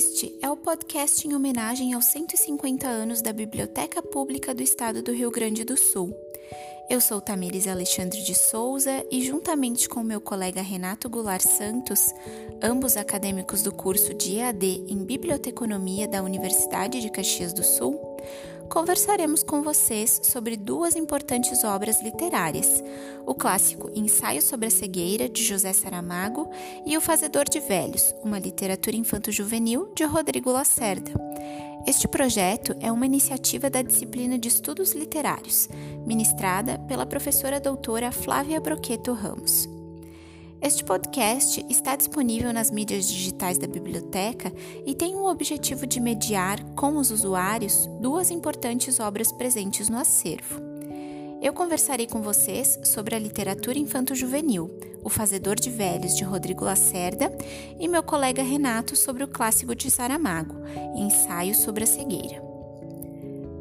Este é o podcast em homenagem aos 150 anos da Biblioteca Pública do Estado do Rio Grande do Sul. Eu sou Tamires Alexandre de Souza e, juntamente com meu colega Renato Goulart Santos, ambos acadêmicos do curso de EAD em Biblioteconomia da Universidade de Caxias do Sul, conversaremos com vocês sobre duas importantes obras literárias: o clássico Ensaio sobre a Cegueira, de José Saramago, e O Fazedor de Velhos, uma literatura infanto-juvenil, de Rodrigo Lacerda. Este projeto é uma iniciativa da disciplina de Estudos Literários, ministrada pela professora doutora Flávia Broqueto Ramos. Este podcast está disponível nas mídias digitais da biblioteca e tem o objetivo de mediar com os usuários duas importantes obras presentes no acervo. Eu conversarei com vocês sobre a literatura infanto-juvenil, O Fazedor de Velhos, de Rodrigo Lacerda, e meu colega Renato sobre o clássico de Saramago, Ensaio sobre a Cegueira.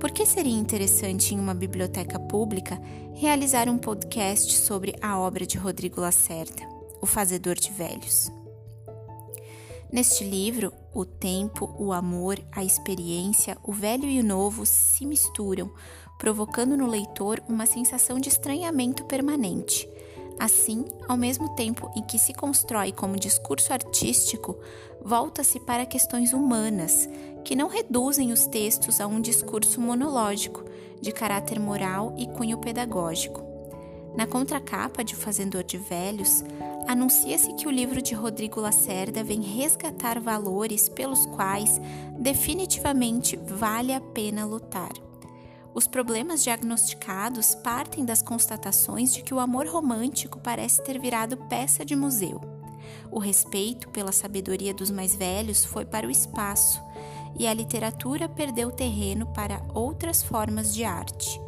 Por que seria interessante em uma biblioteca pública realizar um podcast sobre a obra de Rodrigo Lacerda? O fazedor de velhos. Neste livro, o tempo, o amor, a experiência, o velho e o novo se misturam, provocando no leitor uma sensação de estranhamento permanente. Assim, ao mesmo tempo em que se constrói como discurso artístico, volta-se para questões humanas, que não reduzem os textos a um discurso monológico, de caráter moral e cunho pedagógico. Na contracapa de Fazendor de Velhos, anuncia-se que o livro de Rodrigo Lacerda vem resgatar valores pelos quais definitivamente vale a pena lutar. Os problemas diagnosticados partem das constatações de que o amor romântico parece ter virado peça de museu. O respeito pela sabedoria dos mais velhos foi para o espaço e a literatura perdeu terreno para outras formas de arte.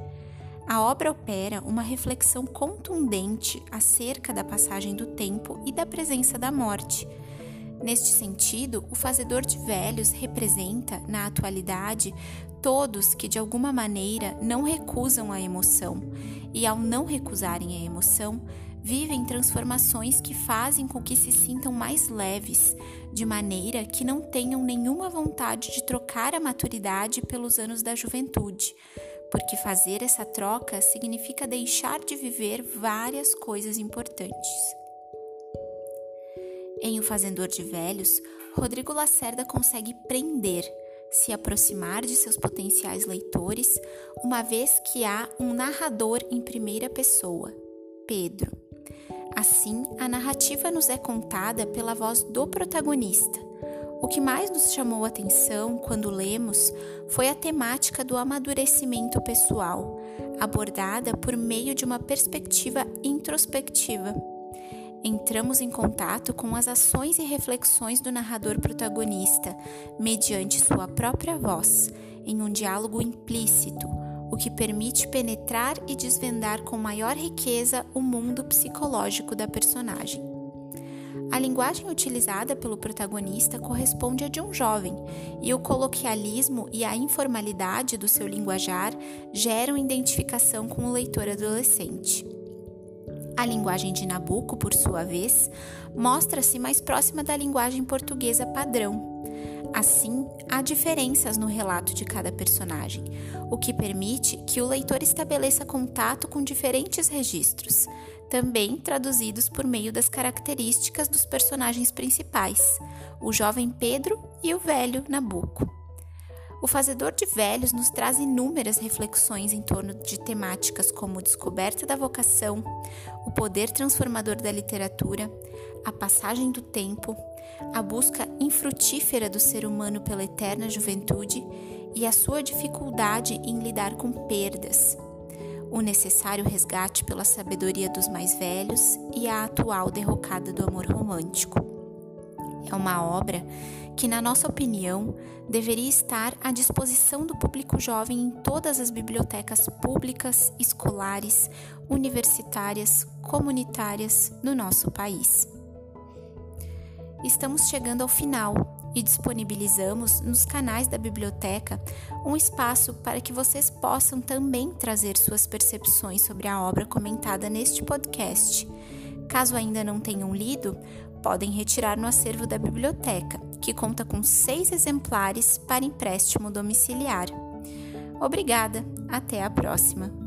A obra opera uma reflexão contundente acerca da passagem do tempo e da presença da morte. Neste sentido, o Fazedor de Velhos representa, na atualidade, todos que de alguma maneira não recusam a emoção e, ao não recusarem a emoção, vivem transformações que fazem com que se sintam mais leves, de maneira que não tenham nenhuma vontade de trocar a maturidade pelos anos da juventude porque fazer essa troca significa deixar de viver várias coisas importantes. Em O Fazendor de Velhos, Rodrigo Lacerda consegue prender, se aproximar de seus potenciais leitores, uma vez que há um narrador em primeira pessoa, Pedro. Assim, a narrativa nos é contada pela voz do protagonista o que mais nos chamou a atenção quando lemos foi a temática do amadurecimento pessoal, abordada por meio de uma perspectiva introspectiva. Entramos em contato com as ações e reflexões do narrador protagonista, mediante sua própria voz, em um diálogo implícito, o que permite penetrar e desvendar com maior riqueza o mundo psicológico da personagem. A linguagem utilizada pelo protagonista corresponde à de um jovem, e o coloquialismo e a informalidade do seu linguajar geram identificação com o leitor adolescente. A linguagem de Nabucco, por sua vez, mostra-se mais próxima da linguagem portuguesa padrão. Assim, há diferenças no relato de cada personagem, o que permite que o leitor estabeleça contato com diferentes registros, também traduzidos por meio das características dos personagens principais, o jovem Pedro e o velho Nabucco. O Fazedor de Velhos nos traz inúmeras reflexões em torno de temáticas como descoberta da vocação, o poder transformador da literatura, a passagem do tempo, a busca infrutífera do ser humano pela eterna juventude e a sua dificuldade em lidar com perdas, o necessário resgate pela sabedoria dos mais velhos e a atual derrocada do amor romântico. É uma obra que, na nossa opinião, deveria estar à disposição do público jovem em todas as bibliotecas públicas, escolares, universitárias, comunitárias do nosso país. Estamos chegando ao final e disponibilizamos nos canais da biblioteca um espaço para que vocês possam também trazer suas percepções sobre a obra comentada neste podcast. Caso ainda não tenham lido, podem retirar no acervo da biblioteca, que conta com seis exemplares para empréstimo domiciliar. Obrigada, até a próxima!